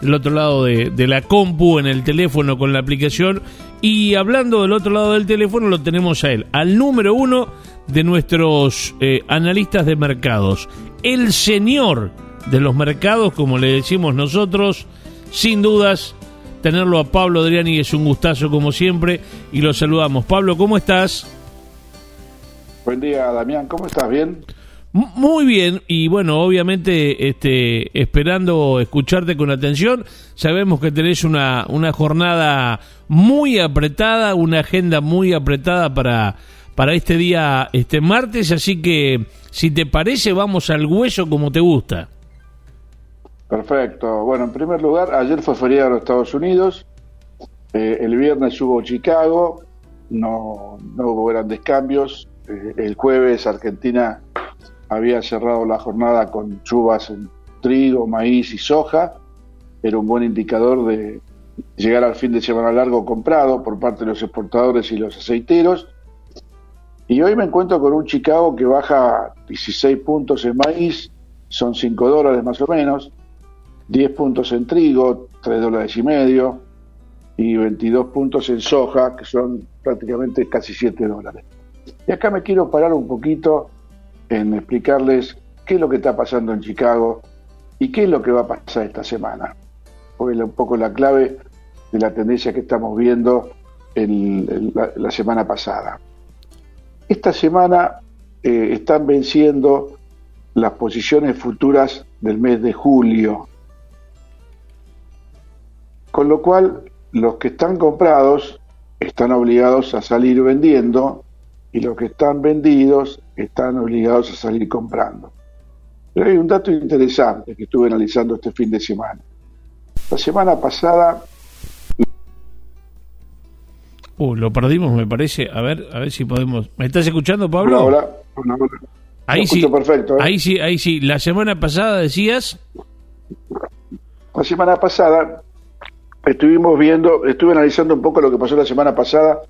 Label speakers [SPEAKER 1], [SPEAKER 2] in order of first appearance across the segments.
[SPEAKER 1] del otro lado de, de la compu, en el teléfono con la aplicación. Y hablando del otro lado del teléfono, lo tenemos a él, al número uno de nuestros eh, analistas de mercados, el señor de los mercados, como le decimos nosotros, sin dudas, tenerlo a Pablo Adriani es un gustazo como siempre y lo saludamos. Pablo, ¿cómo estás?
[SPEAKER 2] Buen día, Damián, ¿cómo estás? ¿Bien?
[SPEAKER 1] Muy bien, y bueno, obviamente este, esperando escucharte con atención, sabemos que tenés una, una jornada muy apretada, una agenda muy apretada para, para este día, este martes, así que si te parece, vamos al hueso como te gusta.
[SPEAKER 2] Perfecto. Bueno, en primer lugar, ayer fue feriado en los Estados Unidos, eh, el viernes hubo Chicago, no, no hubo grandes cambios, eh, el jueves Argentina había cerrado la jornada con chubas en trigo, maíz y soja, era un buen indicador de llegar al fin de semana largo comprado por parte de los exportadores y los aceiteros. Y hoy me encuentro con un Chicago que baja 16 puntos en maíz, son 5 dólares más o menos, 10 puntos en trigo, 3 dólares y medio, y 22 puntos en soja, que son prácticamente casi 7 dólares. Y acá me quiero parar un poquito en explicarles qué es lo que está pasando en Chicago y qué es lo que va a pasar esta semana. Fue un poco la clave de la tendencia que estamos viendo en, la, semana pasada. Esta semana eh, están venciendo las posiciones futuras del mes de julio, con lo cual los que están comprados están obligados a salir vendiendo y los que están vendidos están obligados a salir comprando. Pero hay un dato interesante que estuve analizando este fin de semana. La semana pasada...
[SPEAKER 1] Uh, lo perdimos, me parece. A ver, a ver si podemos. ¿Me estás escuchando, Pablo?
[SPEAKER 2] Hola, hola.
[SPEAKER 1] Ahí sí, perfecto. ¿eh? Ahí sí, ahí sí. La semana pasada decías.
[SPEAKER 2] La semana pasada estuvimos viendo, estuve analizando un poco lo que pasó la semana pasada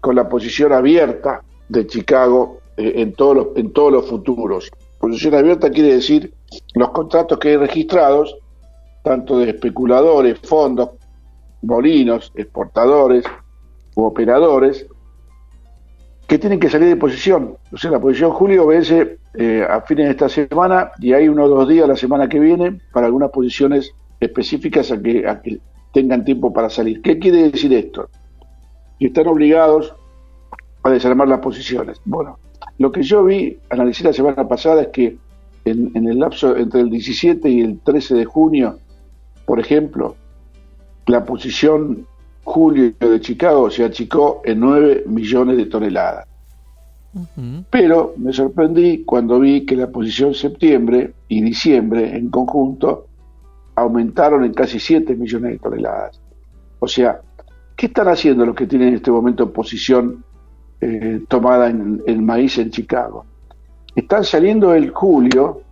[SPEAKER 2] con la posición abierta de Chicago eh, en, todos los, en todos los futuros. Posición abierta quiere decir los contratos que hay registrados, tanto de especuladores, fondos, molinos, exportadores u operadores, que tienen que salir de posición. O la posición julio vence eh, a fines de esta semana y hay uno o dos días la semana que viene para algunas posiciones específicas a que, a que tengan tiempo para salir. ¿Qué quiere decir esto? Que están obligados a desarmar las posiciones. Bueno, lo que yo vi, analicé la semana pasada, es que en, el lapso entre el 17 y el 13 de junio, por ejemplo, la posición julio de Chicago se achicó en 9 millones de toneladas. Pero me sorprendí cuando vi que la posición septiembre y diciembre en conjunto aumentaron en casi 7 millones de toneladas. O sea, ¿qué están haciendo los que tienen en este momento posición eh, tomada en el maíz en Chicago. Están saliendo el julio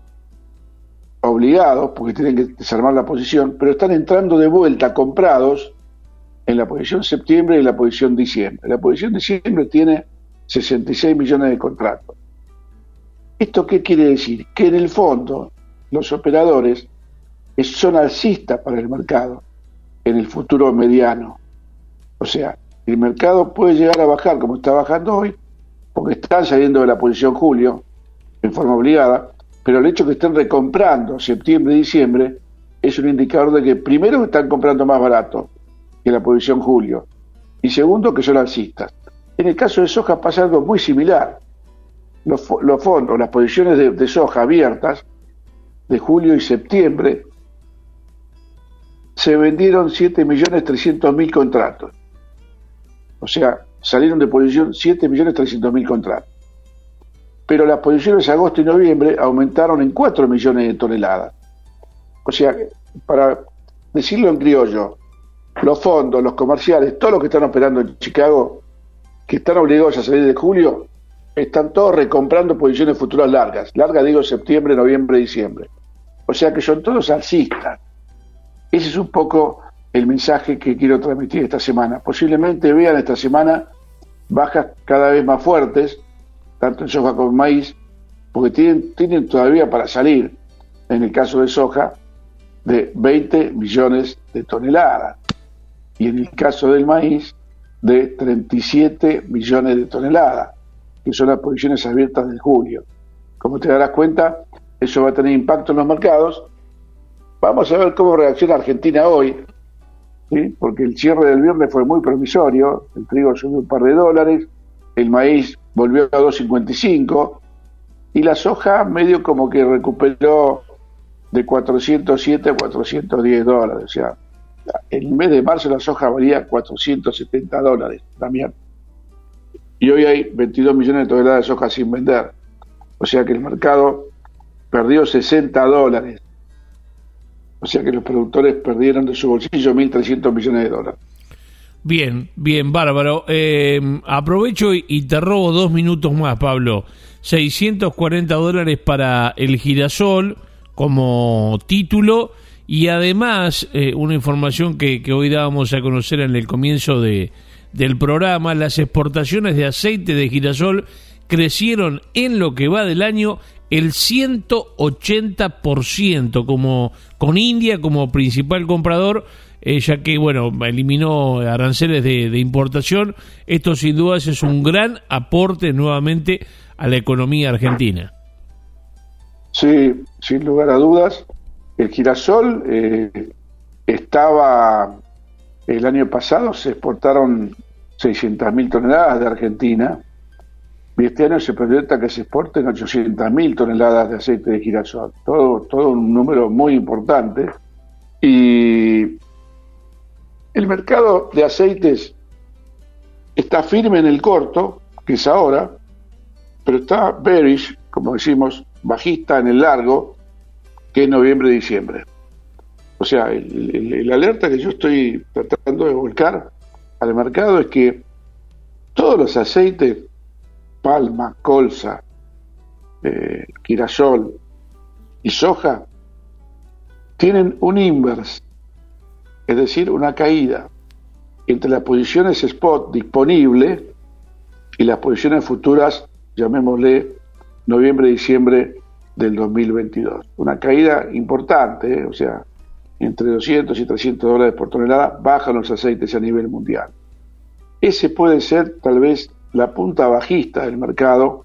[SPEAKER 2] obligados, porque tienen que desarmar la posición, pero están entrando de vuelta comprados en la posición septiembre y la posición diciembre. La posición diciembre tiene 66 millones de contratos. ¿Esto qué quiere decir? Que en el fondo los operadores son alcistas para el mercado en el futuro mediano. O sea, el mercado puede llegar a bajar como está bajando hoy, porque están saliendo de la posición julio en forma obligada, pero el hecho de que estén recomprando septiembre y diciembre es un indicador de que primero están comprando más barato que la posición julio y segundo que son alcistas. En el caso de soja pasa algo muy similar. Los, fondos, las posiciones de, de soja abiertas de julio y septiembre se vendieron 7.300.000 contratos o sea, salieron de posición 7.300.000 contratos. Pero las posiciones de agosto y noviembre aumentaron en 4 millones de toneladas. O sea, para decirlo en criollo, los fondos, los comerciales, todos los que están operando en Chicago, que están obligados a salir de julio, están todos recomprando posiciones futuras largas. Largas digo septiembre, noviembre, diciembre. O sea que son todos alcistas. Ese es un poco el mensaje que quiero transmitir esta semana. Posiblemente vean esta semana bajas cada vez más fuertes, tanto en soja como en maíz, porque tienen, tienen todavía para salir, en el caso de soja, de 20 millones de toneladas. Y en el caso del maíz, de 37 millones de toneladas, que son las posiciones abiertas de julio. Como te darás cuenta, eso va a tener impacto en los mercados. Vamos a ver cómo reacciona Argentina hoy, ¿sí? porque el cierre del viernes fue muy promisorio, el trigo subió un par de dólares, el maíz volvió a 2.55 y la soja medio como que recuperó de 407 a 410 dólares. O sea, en el mes de marzo la soja valía 470 dólares también. Y hoy hay 22 millones de toneladas de soja sin vender. O sea que el mercado perdió 60 dólares. O sea que los productores perdieron de su bolsillo 1.300 millones de dólares.
[SPEAKER 1] Bien, bien, bárbaro. Eh, aprovecho y te robo dos minutos más, Pablo. 640 dólares para el girasol como título y además eh, una información que, hoy dábamos a conocer en el comienzo de, del programa, las exportaciones de aceite de girasol crecieron en lo que va del año el 180% como con India como principal comprador eh, ya que, bueno, eliminó aranceles de, importación. Esto sin dudas es un gran aporte nuevamente a la economía argentina.
[SPEAKER 2] Sí, sin lugar a dudas. El girasol eh, estaba, el año pasado se exportaron 600.000 toneladas de Argentina este año se proyecta que se exporten 800.000 toneladas de aceite de girasol. Todo, un número muy importante. Y el mercado de aceites está firme en el corto, que es ahora, pero está bearish, como decimos, bajista en el largo, que es noviembre y diciembre. O sea, el, alerta que yo estoy tratando de volcar al mercado es que todos los aceites, palma, colza, eh, girasol y soja, tienen un inverse es decir, una caída entre las posiciones spot disponible y las posiciones futuras, llamémosle noviembre-diciembre del 2022. Una caída importante, ¿eh? o sea, entre 200 y 300 dólares por tonelada bajan los aceites a nivel mundial. Ese puede ser tal vez la punta bajista del mercado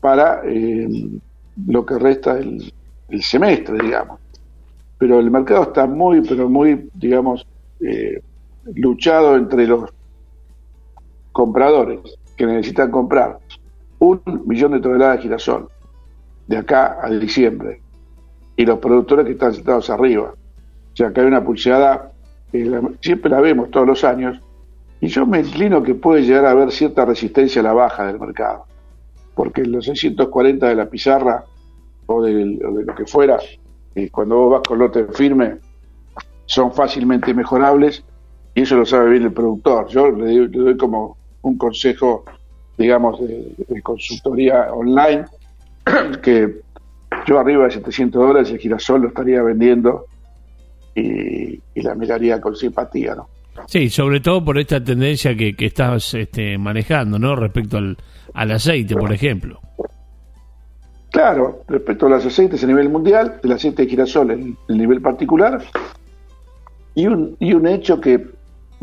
[SPEAKER 2] para eh, lo que resta del semestre, digamos pero el mercado está muy, pero muy, digamos, eh, luchado entre los compradores que necesitan comprar un millón de toneladas de girasol de acá a diciembre y los productores que están sentados arriba. O sea, que hay una pulseada, siempre la vemos todos los años, y yo me inclino que puede llegar a haber cierta resistencia a la baja del mercado, porque los 640 de la pizarra o de lo que fuera y cuando vos vas con lote firme, son fácilmente mejorables y eso lo sabe bien el productor. Yo le doy, como un consejo, digamos, de, consultoría online, que yo arriba de 700 dólares el girasol lo estaría vendiendo y, la miraría con simpatía, ¿no?
[SPEAKER 1] Sí, sobre todo por esta tendencia que, que estás este, manejando, ¿no? Respecto al, al aceite, por ejemplo.
[SPEAKER 2] Claro, respecto a los aceites a nivel mundial, el aceite de girasol en el nivel particular, y un, y un hecho que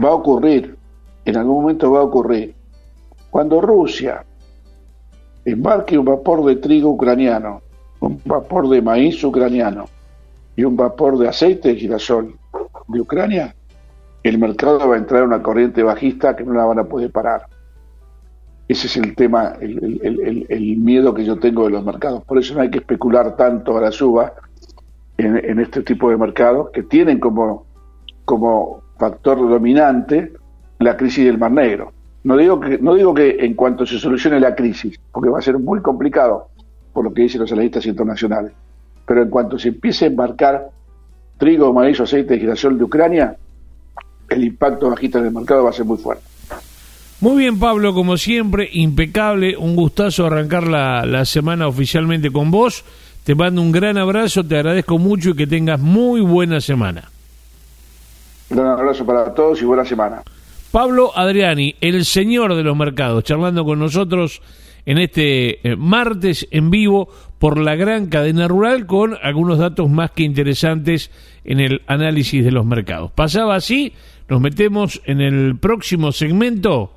[SPEAKER 2] va a ocurrir, en algún momento va a ocurrir, cuando Rusia embarque un vapor de trigo ucraniano, un vapor de maíz ucraniano y un vapor de aceite de girasol de Ucrania, el mercado va a entrar en una corriente bajista que no la van a poder parar. Ese es el tema, el, miedo que yo tengo de los mercados. Por eso no hay que especular tanto a la suba en, este tipo de mercados que tienen como, como factor dominante la crisis del Mar Negro. No digo, que, no digo que en cuanto se solucione la crisis, porque va a ser muy complicado por lo que dicen los analistas internacionales, pero en cuanto se empiece a embarcar trigo, maíz aceite de girasol de Ucrania, el impacto bajista en el mercado va a ser muy fuerte.
[SPEAKER 1] Muy bien, Pablo, como siempre, impecable. Un gustazo arrancar la, la semana oficialmente con vos. Te mando un gran abrazo, te agradezco mucho y que tengas muy buena semana.
[SPEAKER 2] Un gran abrazo para todos y buena semana.
[SPEAKER 1] Pablo Adriani, el señor de los mercados, charlando con nosotros en este eh, martes en vivo por la gran cadena rural con algunos datos más que interesantes en el análisis de los mercados. Pasaba así, nos metemos en el próximo segmento